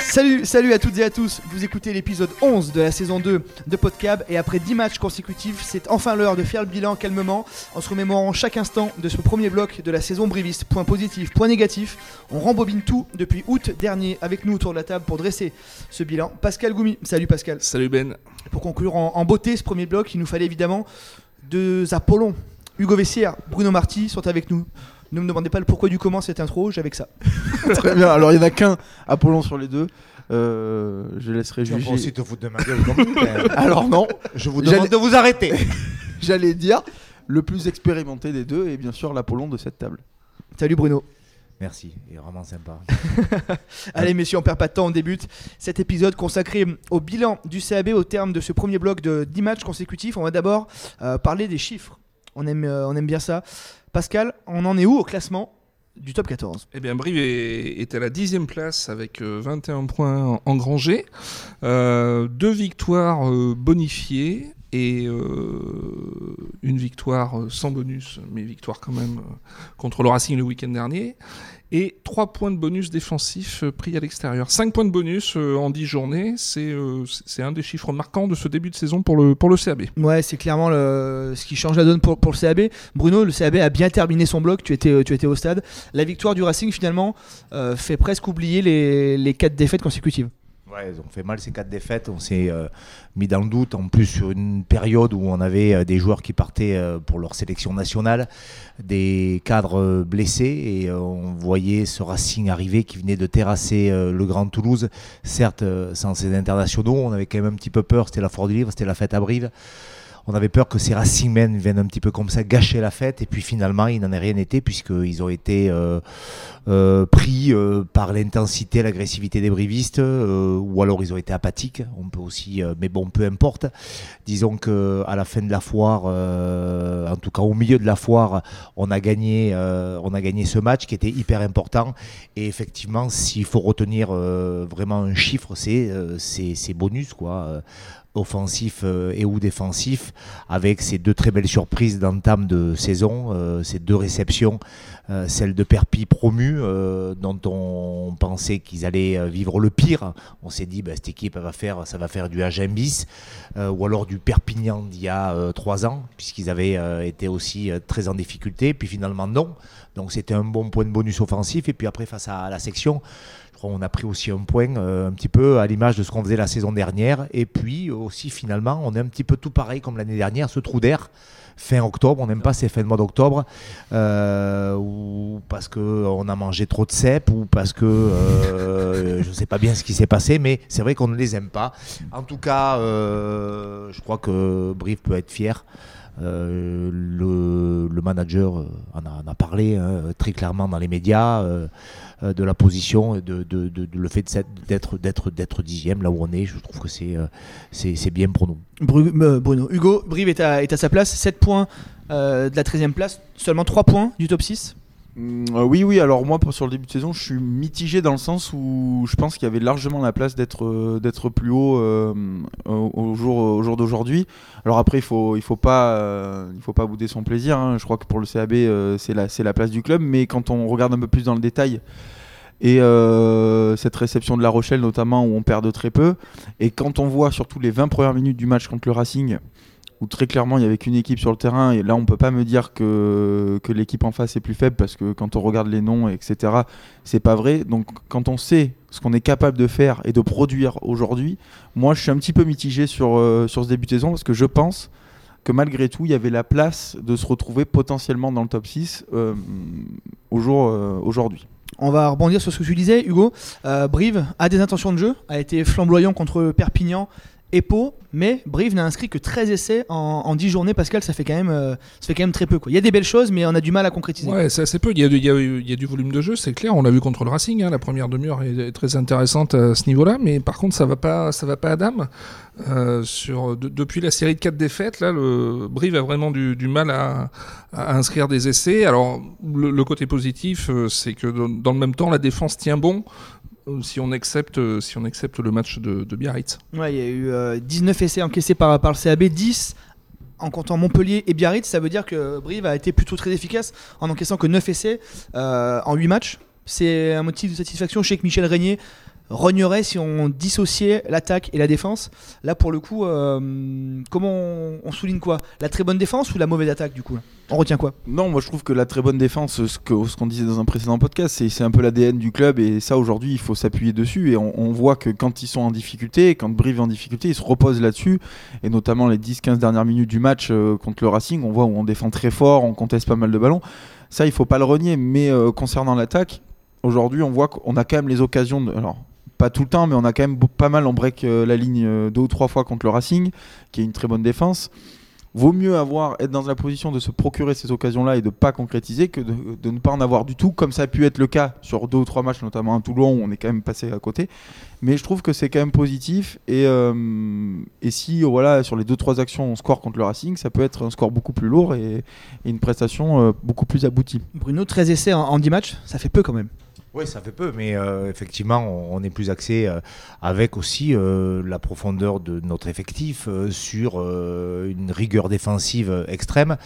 Salut, salut à toutes et à tous, vous écoutez l'épisode 11 de la saison 2 de Podcab et après 10 matchs consécutifs, c'est enfin l'heure de faire le bilan calmement en se remémorant chaque instant de ce premier bloc de la saison briviste. Point positif, point négatif, on rembobine tout depuis août dernier avec nous autour de la table pour dresser ce bilan. Pascal Goumi, salut Pascal. Salut Ben. Pour conclure en, en beauté ce premier bloc, il nous fallait évidemment deux Apollons. Hugo Vessière, Bruno Marty sont avec nous. Ne me demandez pas le pourquoi du comment cette intro, j'avais que ça. Très bien. Alors, il n'y en a qu'un Apollon sur les deux. Euh, je laisserai juger. pas aussi te foutre de ma gueule. Alors, non. Je vous J'allais- demande de vous arrêter. J'allais dire le plus expérimenté des deux et bien sûr l'Apollon de cette table. Salut Bruno. Merci, il est vraiment sympa. Allez messieurs, on perd pas de temps, on débute cet épisode consacré au bilan du CAB au terme de ce premier bloc de 10 matchs consécutifs. On va d'abord euh, parler des chiffres. On aime, euh, on aime bien ça. Pascal, on en est où au classement du top 14 Eh bien, Brive est, à la dixième place avec euh, 21 points engrangés, euh, deux victoires euh, bonifiées et euh, une victoire euh, sans bonus, mais victoire quand même euh, contre le Racing le week-end dernier, et trois points de bonus défensifs euh, pris à l'extérieur. Cinq points de bonus euh, en 10 journées, c'est euh, c'est- un des chiffres marquants de ce début de saison pour le, pour le CAB. Ouais, c'est clairement ce qui change la donne pour, pour le CAB. Bruno, le CAB a bien terminé son bloc, tu étais, tu étais au stade. La victoire du Racing finalement fait presque oublier les, les 4 défaites consécutives. Ouais, ont fait mal ces quatre défaites. On s'est euh, mis dans le doute. En plus, sur une période où on avait euh, des joueurs qui partaient euh, pour leur sélection nationale, des cadres blessés, et on voyait ce Racing arriver qui venait de terrasser le Grand Toulouse. Certes, sans ses internationaux, on avait quand même un petit peu peur. C'était la Foire du Livre, c'était la fête à Brive. On avait peur que ces Racingmen viennent un petit peu comme ça gâcher la fête, et puis finalement, il n'en est rien été, puisqu'ils ont été euh, euh, pris euh, par l'intensité, l'agressivité des brivistes, ou alors ils ont été apathiques. On peut aussi, mais bon, peu importe. Disons que à la fin de la foire, en tout cas au milieu de la foire, on a gagné, euh, on a gagné ce match qui était hyper important. Et effectivement, s'il faut retenir euh, vraiment un chiffre, c'est euh, c'est bonus quoi. Euh, offensif euh, et ou défensif avec ces deux très belles surprises d'entame de saison, euh, ces deux réceptions euh, celle de Perpi promu, euh, dont on pensait qu'ils allaient euh, vivre le pire. On s'est dit, bah, cette équipe va faire, ça va faire du Agen bis, euh, ou alors du Perpignan d'il y a euh, trois ans, puisqu'ils avaient été aussi très en difficulté. Puis finalement, non. Donc c'était un bon point de bonus offensif. Et puis après, face à la section, je crois qu'on a pris aussi un point euh, un petit peu à l'image de ce qu'on faisait la saison dernière. Et puis aussi, finalement, on est un petit peu tout pareil comme l'année dernière, ce trou d'air fin octobre. On n'aime pas ces fins de mois d'octobre euh, ou parce qu'on a mangé trop de cèpes ou parce que euh, je ne sais pas bien ce qui s'est passé, mais c'est vrai qu'on ne les aime pas. En tout cas, je crois que Brive peut être fier. Euh, le, le manager euh, en a, en a parlé hein, très clairement dans les médias euh, euh, de la position, de, de, de- de le fait d'être d'être d'être dixième là où on est. Je trouve que c'est euh, c'est bien pour nous. Bru- euh, Bruno. Hugo, Brive est à, est à sa place, 7 points euh, de la 13e place, seulement 3 points du top 6. Euh, oui, oui. Alors moi, pour- sur le début de saison, je suis mitigé dans le sens où je pense qu'il y avait largement la place d'être euh, d'être plus haut euh, au, jour au jour d'aujourd'hui. Alors après, il faut il faut pas il faut pas bouder son plaisir. hein. Je crois que pour le CAB, c'est la la place du club. Mais quand on regarde un peu plus dans le détail. Et cette réception de La Rochelle notamment où on perd de très peu. Et quand on voit surtout les 20 premières minutes du match contre le Racing, où très clairement il y avait qu'une équipe sur le terrain, et là on peut pas me dire que, l'équipe en face est plus faible parce que quand on regarde les noms, etc., c'est pas vrai. Donc quand on sait ce qu'on est capable de faire et de produire aujourd'hui, moi je suis un petit peu mitigé sur, euh, ce début de saison parce que je pense que malgré tout il y avait la place de se retrouver potentiellement dans le top 6 euh, au jour, euh, aujourd'hui. On va rebondir sur ce que tu disais, Hugo. Brive a des intentions de jeu, a été flamboyant contre Perpignan et Pau, mais Brive n'a inscrit que 13 essais en, en 10 journées. Pascal, ça fait quand même, euh, ça fait quand même très peu. Il y a des belles choses, mais on a du mal à concrétiser. Ouais, c'est assez peu. Il y, a, du- il y a- du volume de jeu, c'est clair. On l'a vu contre le Racing. hein. La première demi-heure est, très intéressante à ce niveau-là, mais par contre, ça va pas, ça va pas à dame. Euh, depuis la série de quatre défaites, là, Brive a vraiment du, mal à, inscrire des essais. Alors, le, côté positif, euh, c'est que dans le même temps, la défense tient bon. Euh, Si on accepte, euh, si on accepte le match de, Biarritz. Ouais, il y a eu euh, 19 essais encaissés par, par le CAB, 10 en comptant Montpellier et Biarritz, ça veut dire que Brive a été plutôt très efficace en encaissant que 9 essais euh, en 8 matchs. C'est un motif de satisfaction. Je sais que Michel Régnier rognerait si on dissociait l'attaque et la défense. Là, pour le coup, euh, comment on, souligne quoi? La très bonne défense ou la mauvaise attaque, du coup? On retient quoi? Non, moi je trouve que la très bonne défense, ce qu'on disait dans un précédent podcast, c'est un peu l'ADN du club et ça aujourd'hui il faut s'appuyer dessus et on, voit que quand ils sont en difficulté, quand Brive est en difficulté, ils se reposent là-dessus et notamment les 10-15 dernières minutes du match euh, contre le Racing, on voit où on défend très fort, on conteste pas mal de ballons. Ça il faut pas le renier, mais euh, concernant l'attaque, aujourd'hui on voit qu'on a quand même les occasions de... pas tout le temps, mais on a quand même pas mal en break euh, la ligne euh, deux ou trois fois contre le Racing, qui est une très bonne défense. Vaut mieux avoir être dans la position de se procurer ces occasions-là et de pas concrétiser que de, ne pas en avoir du tout, comme ça a pu être le cas sur deux ou trois matchs, notamment à Toulon où on est quand même passé à côté. Mais je trouve que c'est quand même positif et, euh, si voilà sur les deux trois actions on score contre le Racing, ça peut être un score beaucoup plus lourd et, une prestation beaucoup plus aboutie. Bruno, 13 essais en, en 10 matchs, ça fait peu quand même. Oui, ça fait peu, mais euh, effectivement, on, est plus axé euh, avec aussi euh, la profondeur de notre effectif euh, sur euh, une rigueur défensive extrême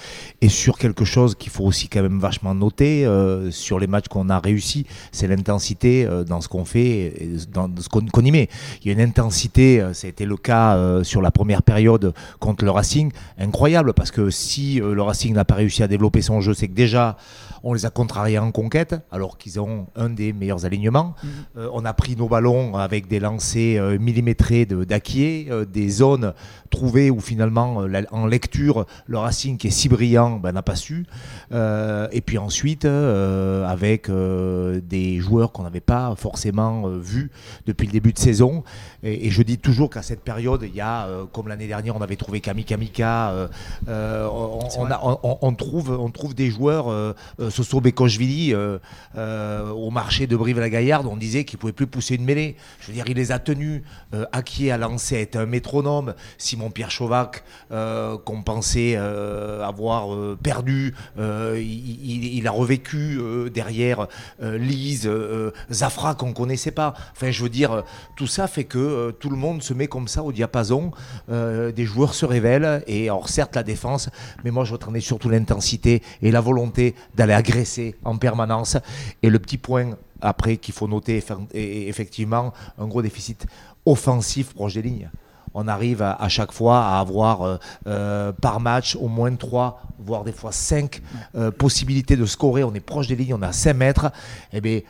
et sur quelque chose qu'il faut aussi quand même vachement noter euh, sur les matchs qu'on a réussi, c'est l'intensité dans ce qu'on fait et dans ce qu'on y met. Il y a une intensité, ça a été le cas sur la première période contre le Racing, incroyable parce que si le Racing n'a pas réussi à développer son jeu, c'est que déjà on les a contrariés en conquête, alors qu'ils ont un des meilleurs alignements. Euh, on a pris nos ballons avec des lancers euh, millimétrés de d'Aquier, euh, des zones trouvées où finalement, la- en lecture, le Racing qui est si brillant ben, n'a pas su. Et puis ensuite, avec des joueurs qu'on n'avait pas forcément vus depuis le début de saison. Et, et je dis toujours qu'à cette période, il y a, comme l'année dernière, on avait trouvé Kami Kamika, on, trouve, on trouve des joueurs, Soso Bekochvili, euh, euh, au marché de Brive-la-Gaillarde, on disait qu'il pouvait plus pousser une mêlée. Je veux dire, il les a tenus. Euh, Akier a lancé, été un métronome. Simon-Pierre Chauvac, qu'on pensait avoir perdu, il, a revécu derrière Lise, Zafra qu'on connaissait pas. Enfin, je veux dire, tout ça fait que tout le monde se met comme ça au diapason. Des joueurs se révèlent et alors certes la défense, mais moi je retenais surtout l'intensité et la volonté d'aller agresser en permanence. Et le petit point après qu'il faut noter, et effectivement, un gros déficit offensif proche des lignes. On arrive à, à chaque fois à avoir euh, euh, par match au moins 3, voire des fois 5 possibilités de scorer. On est proche des lignes, on est à 5 mètres. Eh bien,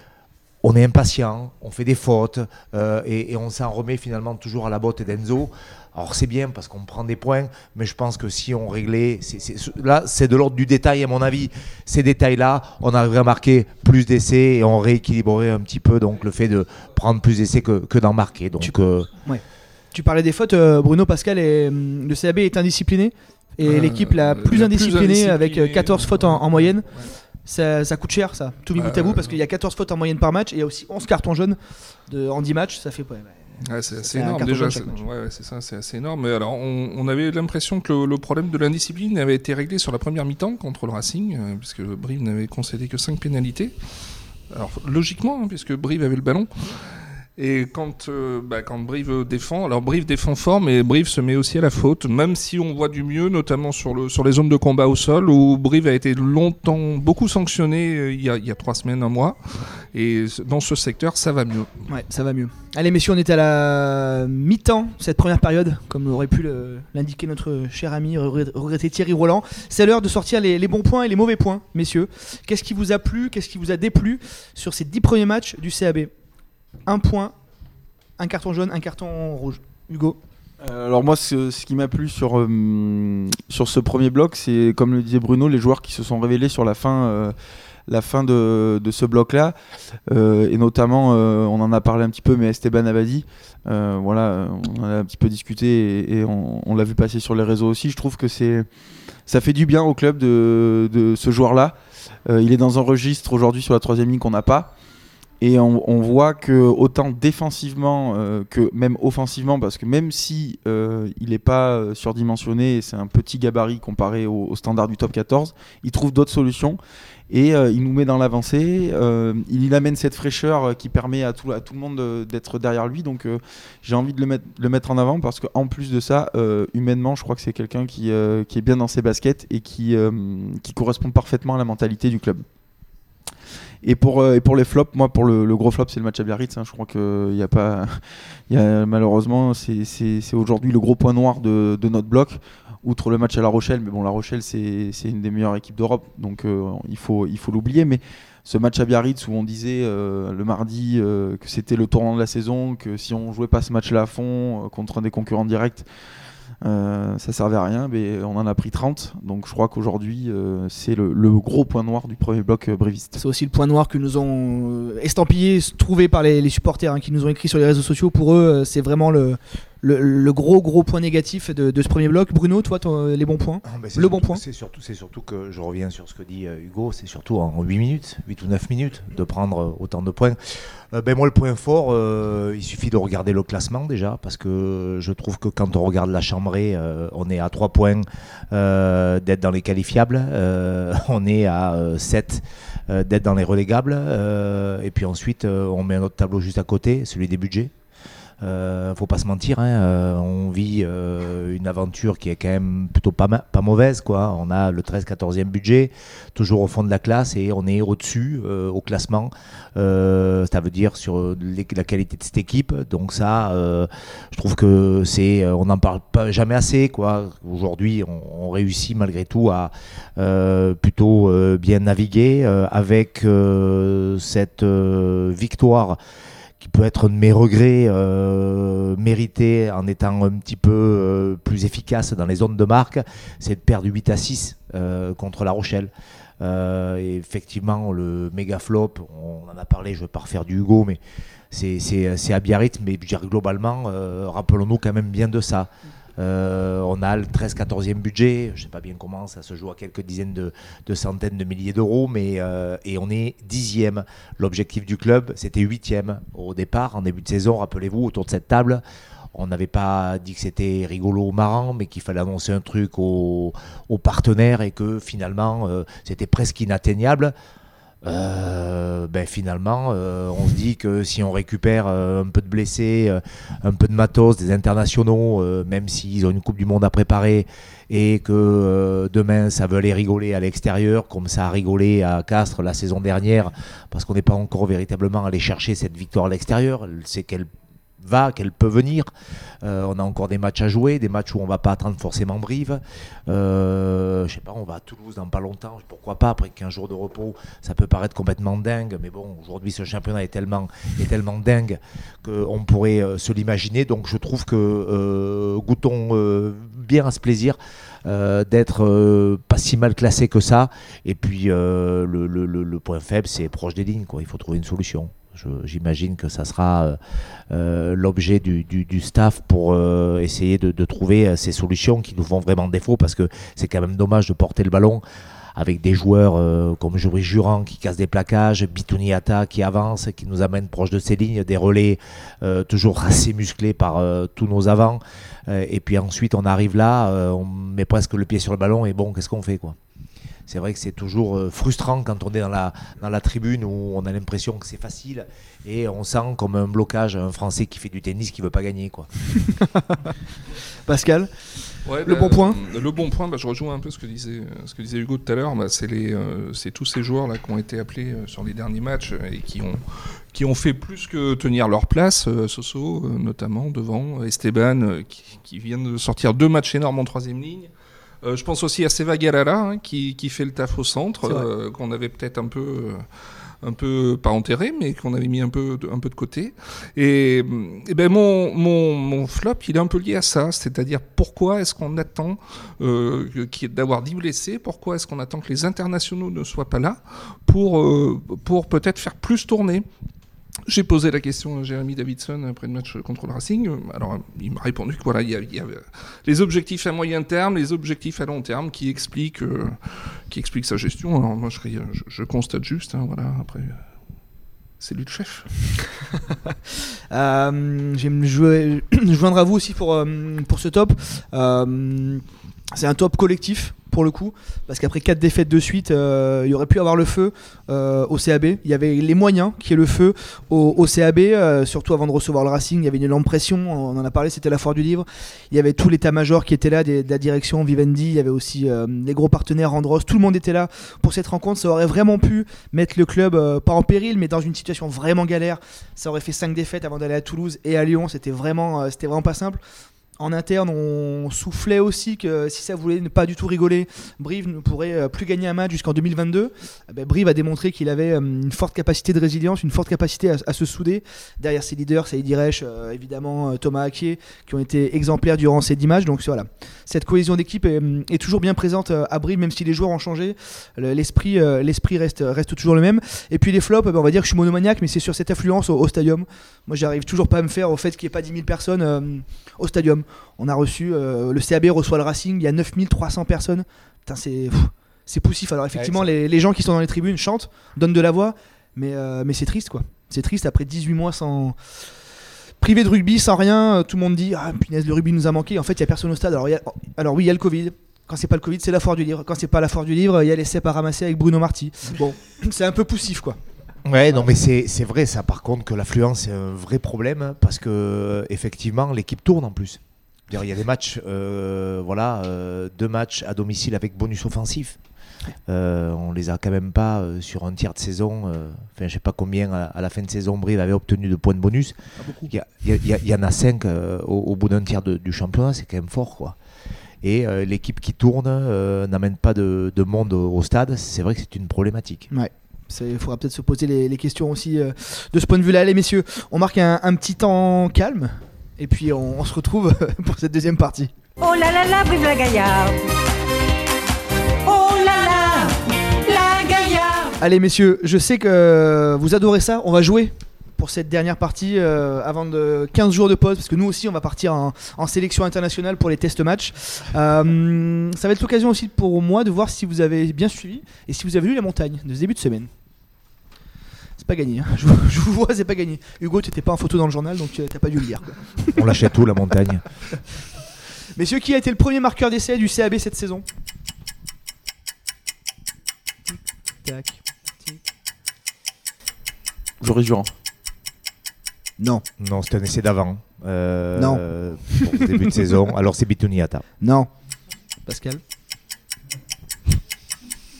on est impatient, on fait des fautes euh, et, et on s'en remet finalement toujours à la botte d'Enzo. Alors c'est bien parce qu'on prend des points, mais je pense que si on réglait, c'est- c'est- là c'est de l'ordre du détail à mon avis. Ces détails-là, on arriverait à marquer plus d'essais et on rééquilibrerait un petit peu donc le fait de prendre plus d'essais que, que d'en marquer. Donc euh, Tu parlais des fautes, euh, Bruno Pascal, et, hum, le CAB est indiscipliné. Et Euh, l'équipe la la plus plus indisciplinée avec euh, indisciplinée, 14 fautes en, moyenne. Ouais. Ça, ça coûte cher ça, tout mis bout à Euh, bout, parce qu'il y a 14 fautes en moyenne par match et il y a aussi 11 cartons jaunes de, en 10 matchs. Ça fait ouais, ouais. C'est assez énorme déjà. Ouais, ouais, c'est ça, c'est assez énorme. Mais alors, on, on avait l'impression que le, le problème de l'indiscipline avait été réglé sur la première mi-temps contre le Racing, euh, puisque Brive n'avait concédé que 5 pénalités. Alors, logiquement, hein, puisque Brive avait le ballon. Et quand, euh, bah, quand Brive défend, alors Brive défend fort, mais Brive se met aussi à la faute, même si on voit du mieux, notamment sur, le, sur les zones de combat au sol, où Brive a été longtemps beaucoup sanctionné euh, il y, a, il y a trois semaines, un mois. Et dans ce secteur, ça va mieux. Ouais, ça va mieux. Allez, messieurs, on est à la mi-temps, cette première période, comme aurait pu l'indiquer notre cher ami regret- regretté Thierry Roland. C'est l'heure de sortir les, bons points et les mauvais points, messieurs. Qu'est-ce qui vous a plu, qu'est-ce qui vous a déplu sur ces 10 premiers matchs du CAB Un point, un carton jaune, un carton rouge. Hugo Euh, alors moi, ce, qui m'a plu sur, euh, sur ce premier bloc, c'est comme le disait Bruno, les joueurs qui se sont révélés sur la fin, euh, de, ce bloc-là, et notamment, on en a parlé un petit peu, mais Esteban Abadi, voilà, on en a un petit peu discuté et, on, l'a vu passer sur les réseaux aussi. Je trouve que c'est, ça fait du bien au club de, de ce joueur-là. Il est dans un registre aujourd'hui sur la troisième ligne qu'on n'a pas. Et on, voit que autant défensivement euh, que même offensivement, parce que même si euh, il n'est pas euh, surdimensionné, c'est un petit gabarit comparé au, au standard du top 14, il trouve d'autres solutions et il nous met dans l'avancée. il, amène cette fraîcheur qui permet à tout, le monde d'être derrière lui. Donc j'ai envie de le mettre, en avant parce qu'en plus de ça, humainement, je crois que c'est quelqu'un qui, est bien dans ses baskets et qui correspond parfaitement à la mentalité du club. Et pour, euh, et pour les flops, moi, pour le, gros flop, c'est le match à Biarritz. hein. Je crois qu'il n'y a pas. Y a, malheureusement, c'est aujourd'hui le gros point noir de, de notre bloc, outre le match à La Rochelle. Mais bon, La Rochelle, c'est une des meilleures équipes d'Europe, donc euh, il faut il faut l'oublier. Mais ce match à Biarritz où on disait euh, le mardi que c'était le tournant de la saison, que si on jouait pas ce match-là à fond contre un des concurrents directs, euh, ça servait à rien, mais on en a pris 30. Donc je crois qu'aujourd'hui, euh, c'est le, gros point noir du premier bloc euh, bréviste. C'est aussi le point noir que nous ont euh, estampillé, trouvé par les, supporters hein, qui nous ont écrit sur les réseaux sociaux. Pour eux, c'est vraiment le, le, le gros gros point négatif de, de ce premier bloc. Bruno, toi, ton- les bons points Ah, ben, c'est Le bon point. C'est surtout, que je reviens sur ce que dit euh, Hugo, c'est surtout en 8 minutes, 8 ou 9 minutes, de prendre euh, autant de points. Euh, ben moi, le point fort, euh, il suffit de regarder le classement déjà, parce que je trouve que quand on regarde la chambrée, euh, on est à 3 points d'être dans les qualifiables, on est à 7 d'être dans les relégables, et puis ensuite, on met un autre tableau juste à côté, celui des budgets. Euh, faut pas se mentir, hein, euh, on vit euh, une aventure qui est quand même plutôt pas, pas mauvaise. Quoi. On a le 13-14e budget, toujours au fond de la classe, et on est au-dessus euh, au classement. Ça veut dire sur la qualité de cette équipe. Donc ça, je trouve que c'est, on n'en parle jamais assez. Aujourd'hui, on, on réussit malgré tout à plutôt bien naviguer avec cette victoire qui peut être de mes regrets euh, mérités en étant un petit peu euh, plus efficace dans les zones de marque, c'est de perdre 8 à 6 euh, contre La Rochelle. Euh, effectivement, le méga flop, on en a parlé, je ne vais pas refaire du Hugo, mais c'est- à Biarritz, mais je dire, globalement, euh, rappelons-nous quand même bien de ça. Euh, on a le 13-14e budget, je sais pas bien comment, ça se joue à quelques dizaines de, centaines de milliers d'euros, mais euh, et on est dixième. L'objectif du club, c'était huitième au départ, en début de saison, rappelez-vous, autour de cette table. On n'avait pas dit que c'était rigolo ou marrant, mais qu'il fallait annoncer un truc aux, aux partenaires et que finalement euh, c'était presque inatteignable. Euh, ben finalement, euh, on se dit que si on récupère euh, un peu de blessés, euh, un peu de matos, des internationaux, même s'ils ont une Coupe du Monde à préparer, et que demain ça veut aller rigoler à l'extérieur, comme ça a rigolé à Castres la saison dernière, parce qu'on n'est pas encore véritablement allé chercher cette victoire à l'extérieur, c'est qu'elle va, qu'elle peut venir. Euh, on a encore des matchs à jouer, des matchs où on va pas attendre forcément Brive. Euh, je sais pas, on va à Toulouse dans pas longtemps, pourquoi pas, après 15 jours de repos, ça peut paraître complètement dingue, mais bon, aujourd'hui ce championnat est tellement, dingue qu'on pourrait euh, se l'imaginer. Donc je trouve que euh, goûtons bien à ce plaisir. d'être pas si mal classé que ça et puis le, point faible c'est proche des lignes quoi il faut trouver une solution j'imagine que ça sera euh, euh, l'objet du, staff pour euh, essayer de, trouver ces solutions qui nous font vraiment défaut parce que c'est quand même dommage de porter le ballon avec des joueurs comme Joris Jurand qui casse des plaquages, Bituniata qui avance, qui nous amène proche de ses lignes, des relais toujours assez musclés par tous nos avants. Et puis ensuite on arrive là, on met presque le pied sur le ballon et bon, qu'est-ce qu'on fait quoi? C'est vrai que c'est toujours euh, frustrant quand on est dans la, dans la tribune où on a l'impression que c'est facile et on sent comme un blocage un Français qui fait du tennis qui veut pas gagner quoi. Pascal Ouais, Le bah, bon point Le bon point, bah, je rejoins un peu ce que disait, ce que disait Hugo tout à l'heure. Bah, c'est les, euh, c'est tous ces joueurs là qui ont été appelés euh, sur les derniers matchs euh, et qui ont, qui ont fait plus que tenir leur place. Euh, Soso, euh, notamment devant Esteban, euh, qui, qui vient de sortir deux matchs énormes en troisième ligne. Euh, je pense aussi à Seva Guerrera, hein, qui, qui fait le taf au centre, euh, qu'on avait peut-être un peu. euh, un peu pas enterré, mais qu'on avait mis un peu de, un peu de côté. Et, eh ben mon, mon, mon flop, il est un peu lié à ça, c'est-à-dire pourquoi est-ce qu'on attend euh, d'avoir 10 blessés, pourquoi est-ce qu'on attend que les internationaux ne soient pas là pour, pour peut-être faire plus tourner? J'ai posé la question à Jérémy Davidson après le match contre le Racing. Alors, il m'a répondu que voilà, il y, a, il y a les objectifs à moyen terme, les objectifs à long terme qui expliquent, euh, qui expliquent sa gestion. Alors, moi, je, constate juste, hein, voilà, après. C'est lui le chef. Euh, je vais jouer- joindre à vous aussi pour, euh, pour ce top. Euh, c'est un top collectif pour le coup, parce qu'après 4 défaites de suite, euh, il aurait pu avoir le feu euh, au CAB. Il y avait les moyens qui est le feu au, CAB, euh, surtout avant de recevoir le Racing. Il y avait une énorme pression, on en a parlé, c'était la foire du livre. Il y avait tout l'état-major qui était là, de la direction Vivendi. Il y avait aussi les gros partenaires Andros. Tout le monde était là pour cette rencontre. Ça aurait vraiment pu mettre le club, pas en péril, mais dans une situation vraiment galère. Ça aurait fait 5 défaites avant d'aller à Toulouse et à Lyon. C'était vraiment pas simple. En interne, on soufflait aussi que si ça voulait ne pas du tout rigoler, Brive ne pourrait euh, plus gagner un match jusqu'en 2022. Eh ben, Brive a démontré qu'il avait euh, une forte capacité de résilience, une forte capacité à, se souder. Derrière ses leaders, Saïd Direch, euh, évidemment Thomas Aquier, qui ont été exemplaires durant ces 10 matchs. Donc voilà, cette cohésion d'équipe est, toujours bien présente à Brive, même si les joueurs ont changé. Le- L'esprit reste, toujours le même. Et puis les flops, eh ben, on va dire que je suis monomaniaque, mais c'est sur cette affluence au, au stadium. Moi, j'arrive toujours pas à me faire au fait qu'il n'y ait pas 10 000 personnes au stadium. On a reçu, euh, le CAB reçoit le Racing, il y a 9300 personnes. Putain, c'est pff, c'est poussif. Alors effectivement, Ouais, les, les gens qui sont dans les tribunes chantent, donnent de la voix, mais, euh, mais c'est triste quoi. C'est triste après 18 mois sans privé de rugby, sans rien. euh, Tout le monde dit ah punaise, le rugby nous a manqué. En fait, il y a personne au stade. Alors, il y a- alors oui, il y a le Covid. Quand c'est pas le Covid, c'est la foire du livre. Quand c'est pas la foire du livre, il y a les cèpes à ramasser avec Bruno Marty. Bon, c'est un peu poussif quoi. Ouais, non, mais c'est c'est vrai, ça, par contre, que l'affluence, c'est un vrai problème parce que, effectivement, l'équipe tourne en plus. Il y a des matchs, euh, voilà, euh, deux matchs à domicile avec bonus offensif. Euh, on les a quand même pas euh, sur un tiers de saison. Enfin, je sais pas combien à, à la fin de saison Brive avait obtenu de points de bonus. Il y, en a cinq au, au bout d'un tiers de- du championnat, c'est quand même fort, quoi. Et l'équipe qui tourne n'amène pas de, de monde au au stade. C'est vrai que c'est une problématique. Il faudra peut-être se poser les, les questions aussi euh, de ce point de vue-là. Allez, messieurs, on marque un, un petit temps calme et puis on, on se retrouve pour cette deuxième partie. Oh là là là, vive la Gaillarde Oh là là, la Gaillarde Allez, messieurs, je sais que vous adorez ça. On va jouer pour cette dernière partie euh, avant de 15 jours de pause parce que nous aussi on va partir en, en sélection internationale pour les test matchs. Euh, ça va être l'occasion aussi pour moi de voir si vous avez bien suivi et si vous avez lu la montagne de ce début de semaine. C'est pas gagné, hein. je, vous- je vous vois, c'est pas gagné. Hugo, tu n'étais pas en photo dans le journal donc tu t'as pas dû le lire. quoi. On l'achète où, la montagne? Messieurs, qui a été le premier marqueur d'essai du CAB cette saison? Tic, tac, tic. Joris Durand. Non, Non, c'était un essai d'avant. Euh, Non. euh, Pour début de saison. Alors c'est Bituniata. non. Pascal?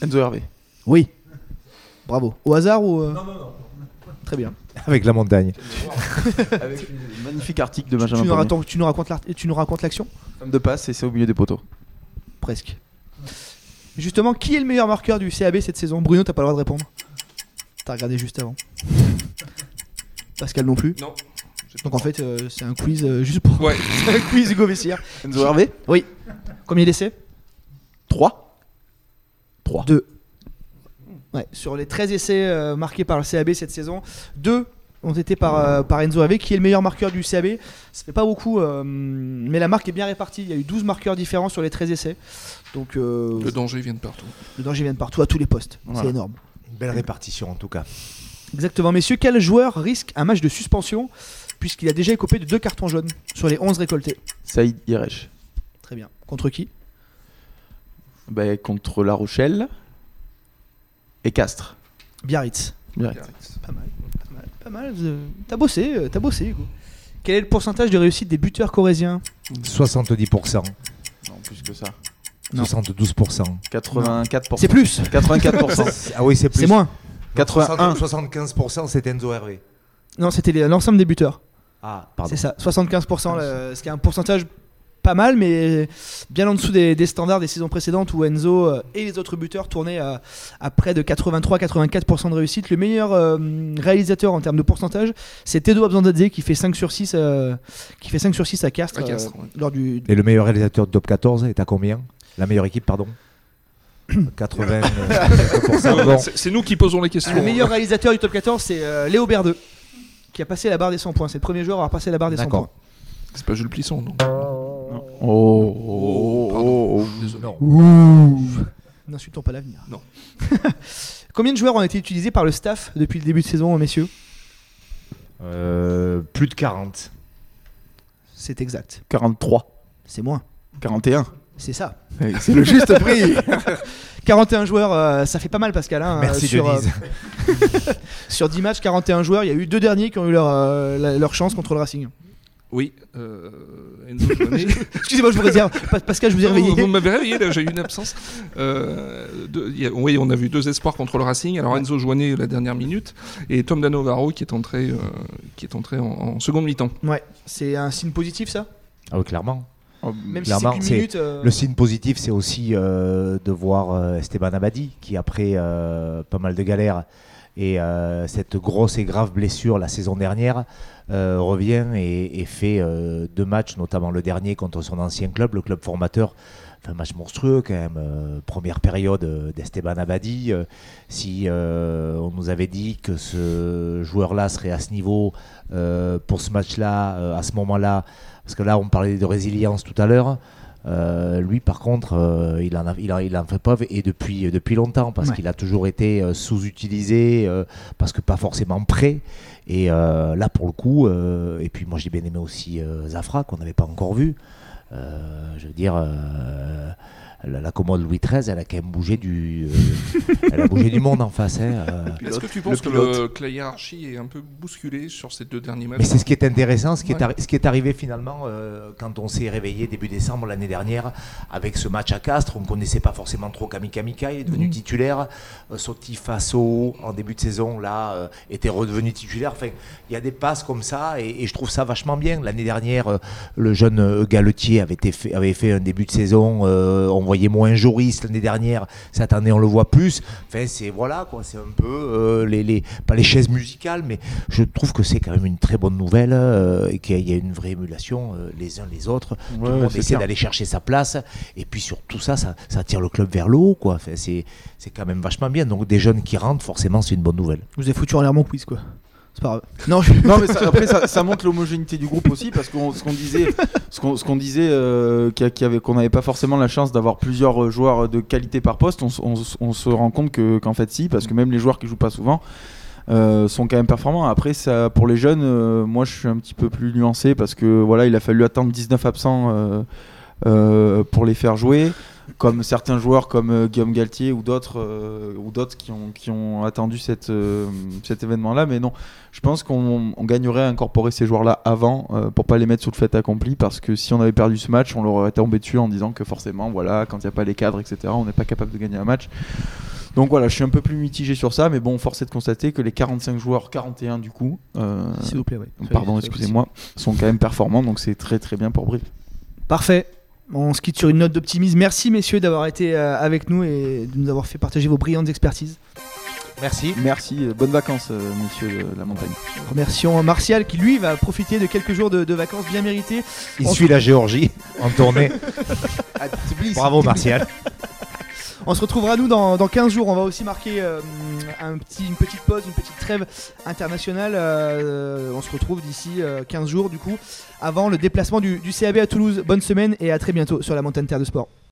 Enzo Hervé. Oui. Bravo. Au hasard ou Non, non, non. Très bien. Avec la montagne. Avec une magnifique article de Tu Benjamin nous, Pavard. racontes, tu nous racontes l'art- tu nous racontes l'action Femme de passe et c'est au milieu des poteaux. Presque. Justement, qui est le meilleur marqueur du CAB cette saison? Bruno, t'as pas le droit de répondre. T'as regardé juste avant. Pascal non plus. Non. Donc en fait, euh, c'est un quiz euh, juste pour. Ouais. c'est un quiz Hugo Vessière. Enzo Hervé? Combien d'essais 3 3. Deux. Ouais, sur les 13 essais euh, marqués par le CAB cette saison, deux ont été par, euh, par Enzo Ave, qui est le meilleur marqueur du CAB. Ça fait pas beaucoup, euh, mais la marque est bien répartie. Il y a eu 12 marqueurs différents sur les 13 essais. Donc euh, Le danger vient de partout. le danger vient de partout, à tous les postes. Voilà. C'est énorme. Une belle répartition en tout cas. Exactement, messieurs. Quel joueur risque un match de suspension puisqu'il a déjà écopé de deux cartons jaunes sur les 11 récoltés? Saïd Yeresh. Très bien. Contre qui? Bah, contre La Rochelle et Castres. Biarritz. Direct. Pas mal. Pas mal. Pas mal. T'as bossé, euh, t'as bossé, Hugo. Quel est le pourcentage de réussite des buteurs corésiens 70%. Non, plus que ça. Non. 72%. 84%. C'est plus 84%. Ah oui, c'est plus. C'est moins 81. 75% c'est Enzo Hervé. Non, c'était l'ensemble des buteurs. Ah, pardon. C'est ça, 75%, le- ce qui est un pourcentage pas mal, mais bien en dessous des, des standards des saisons précédentes où Enzo euh, et les autres buteurs tournaient à, à près de 83-84% de réussite. Le meilleur euh, réalisateur en termes de pourcentage, c'est Tedo Abzandadze qui fait 5 sur 6, euh, qui fait 5 sur 6 à Castres, À Castres, euh, ouais. lors du, Et le meilleur réalisateur de top 14 est à combien? La meilleure équipe, pardon? 80. euh, bon. C'est nous qui posons les questions. Le meilleur réalisateur du top 14, c'est euh, Léo Berdeux, qui a passé la barre des 100 points. C'est le premier joueur à avoir passé la barre des 100 D'accord. points. C'est pas Jules Plisson, non Oh, oh, Pardon. oh, oh. Désolé. N'insultons pas l'avenir. Non. Combien de joueurs ont été utilisés par le staff depuis le début de saison, messieurs? Euh, plus de 40. C'est exact. 43. C'est moins. 41. C'est ça. C'est le juste prix. 41 joueurs, euh, ça fait pas mal Pascal. hein, Merci euh, sur, euh, Denise. sur 10 matchs, 41 joueurs. Il y a eu deux derniers qui ont eu leur, euh, la- leur chance contre le Racing. Oui, euh. Excusez-moi, je vous réserve. Pa- Pascal, je vous ai réveillé. Vous, vous m'avez réveillé, là, j'ai eu une absence. Euh, a- oui, on a vu deux espoirs contre le Racing. Alors Enzo Joanet la dernière minute et Tom Danovaro qui est entré, euh, qui est entré en, en seconde mi-temps. Ouais, c'est un signe positif ça? Ah oui, clairement. Même si c'est minute. euh, Le signe positif, c'est aussi euh, de voir euh, Esteban Abadi, qui après euh, pas mal de galères et euh, cette grosse et grave blessure la saison dernière, euh, revient et, fait euh, deux matchs, notamment le dernier contre son ancien club, le club formateur. Enfin, match monstrueux quand même. première période d'Esteban Abadi. si on nous avait dit que ce joueur-là serait à ce niveau pour ce match-là, à ce moment-là, parce que là on parlait de résilience tout à l'heure. Euh, lui, par contre, euh, il, en a, il, en, il en fait preuve et depuis, depuis longtemps parce Ouais. qu'il a toujours été euh, sous-utilisé, parce que pas forcément prêt. Et là, pour le coup, et puis moi j'ai bien aimé aussi Zafra qu'on n'avait pas encore vu. Je veux dire, la, la commode Louis XIII, elle a quand même bougé du, euh, elle a bougé du monde en face. hein, euh. Est-ce que tu le penses que, pilote. le, que la hiérarchie est un peu bousculée sur ces deux derniers matchs Mais c'est ce qui est intéressant, ce qui, est, Ouais. arri- ce qui est arrivé finalement euh, quand on s'est réveillé début décembre l'année dernière avec ce match à Castres. On ne connaissait pas forcément trop Kami Kamika, il est devenu Mhm. titulaire. Euh, Soti Faso, en début de saison, là, euh, était redevenu titulaire. Enfin, il y a des passes comme ça et, et je trouve ça vachement bien. L'année dernière, euh, le jeune Galetier avait, été fait, avait fait un début de saison, euh, on voyait moins Joris l'année dernière. Cette année, on le voit plus. Enfin, c'est voilà, quoi, c'est un peu euh, les, les, pas les chaises musicales, mais je trouve que c'est quand même une très bonne nouvelle euh, et qu'il y a une vraie émulation euh, les uns les autres. Tout le Ouais, monde essaie d'aller chercher sa place et puis sur tout ça, ça, ça tire le club vers le haut. Quoi. Enfin, c'est, c'est quand même vachement bien. Donc des jeunes qui rentrent, forcément, c'est une bonne nouvelle. Vous ai foutu en l'air mon quiz quoi. C'est pas grave. Non, mais ça- après ça, montre l'homogénéité du groupe aussi parce qu'on ce qu'on disait ce qu'on disait n'avait pas forcément la chance d'avoir plusieurs euh, joueurs de qualité par poste on, se rend compte que qu'en fait si parce que même les joueurs qui jouent pas souvent euh, sont quand même performants après pour les jeunes euh, moi je suis un petit peu plus nuancé parce que voilà il a fallu attendre 19 absents pour les faire jouer comme certains joueurs comme euh, Guillaume Galtier ou d'autres euh, ou d'autres qui ont, qui ont attendu cette, euh, cet événement là mais non je pense qu'on on gagnerait à incorporer ces joueurs-là avant euh, pour pas les mettre sous le fait accompli parce que si on avait perdu ce match, on leur aurait tombé dessus en disant que forcément, voilà, quand il n'y a pas les cadres, etc., on n'est pas capable de gagner un match. Donc voilà, je suis un peu plus mitigé sur ça, mais bon, force est de constater que les 45 joueurs, 41 du coup, S'il vous plaît, ouais. pardon, excusez-moi, sont quand même performants, donc c'est très très bien pour Brive. Parfait. On se quitte sur une note d'optimisme. Merci messieurs d'avoir été euh, avec nous et de nous avoir fait partager vos brillantes expertises. Merci. Merci, euh, bonnes vacances, euh, messieurs de la montagne. Remercions Martial qui lui va profiter de quelques jours de, de vacances bien méritées. Il On suit la Géorgie en tournée. Bravo Martial. On se retrouvera nous dans, dans 15 jours. On va aussi marquer euh, une petite pause, une petite trêve internationale. Euh, on se retrouve d'ici euh, 15 jours du coup, avant le déplacement du CAB à Toulouse. Bonne semaine et à très bientôt sur la montagne Terre de Sport.